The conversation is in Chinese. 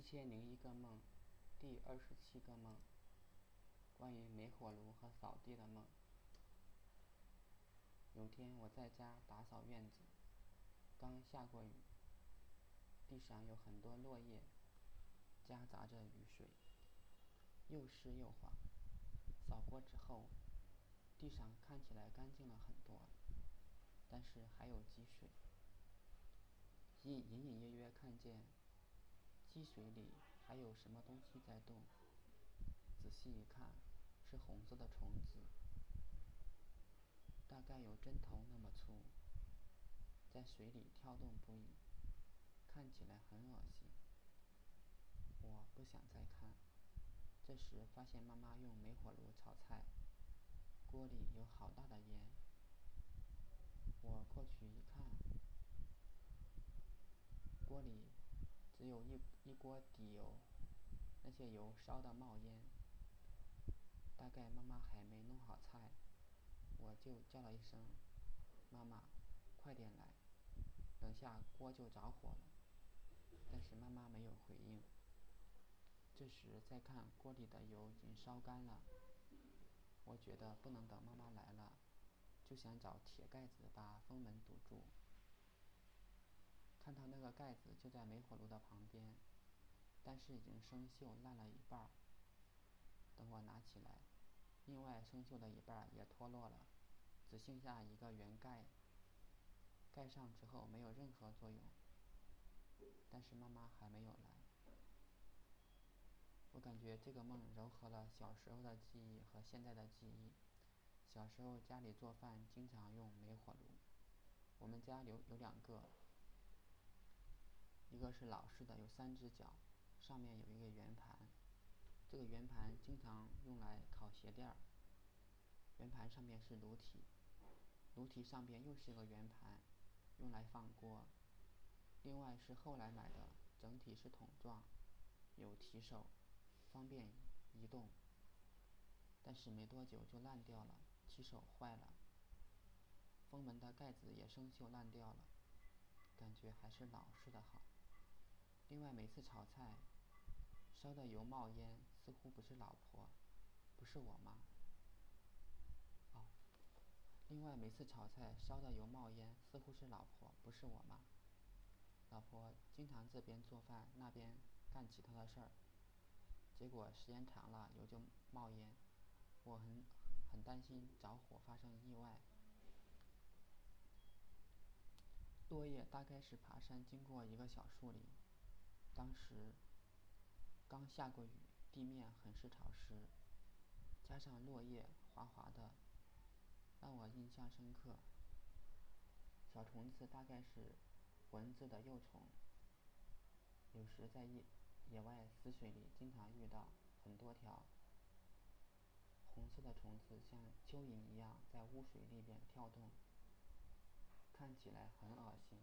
一千零一个梦，第二十七个梦，关于煤火炉和扫地的梦。有天我在家打扫院子，刚下过雨，地上有很多落叶，夹杂着雨水，又湿又滑。扫过之后，地上看起来干净了很多，但是还有积水。隐隐隐约约看见。积水里还有什么东西在动？仔细一看，是红色的虫子，大概有针头那么粗，在水里跳动不已，看起来很恶心。我不想再看。这时发现妈妈用煤火炉炒菜，锅里有好大的烟。我过去一看，锅里。只有一一锅底油，那些油烧得冒烟。大概妈妈还没弄好菜，我就叫了一声：“妈妈，快点来，等下锅就着火了。”但是妈妈没有回应。这时再看锅里的油已经烧干了，我觉得不能等妈妈来了，就想找铁盖子把。看到那个盖子就在煤火炉的旁边，但是已经生锈烂了一半。等我拿起来，另外生锈的一半也脱落了，只剩下一个圆盖。盖上之后没有任何作用，但是妈妈还没有来。我感觉这个梦糅合了小时候的记忆和现在的记忆。小时候家里做饭经常用煤火炉，我们家有有两个。一个是老式的，有三只脚，上面有一个圆盘，这个圆盘经常用来烤鞋垫儿。圆盘上面是炉体，炉体上边又是一个圆盘，用来放锅。另外是后来买的，整体是桶状，有提手，方便移动。但是没多久就烂掉了，提手坏了，封门的盖子也生锈烂掉了，感觉还是老式的好。另外，每次炒菜，烧的油冒烟，似乎不是老婆，不是我妈。哦。另外，每次炒菜烧的油冒烟，似乎是老婆，不是我妈。老婆经常这边做饭，那边干其他的事儿。结果时间长了，油就冒烟，我很很担心着火发生意外。落叶大概是爬山经过一个小树林。当时刚下过雨，地面很是潮湿，加上落叶滑滑的，让我印象深刻。小虫子大概是蚊子的幼虫，有时在野野外死水里经常遇到很多条红色的虫子，像蚯蚓一样在污水里边跳动，看起来很恶心。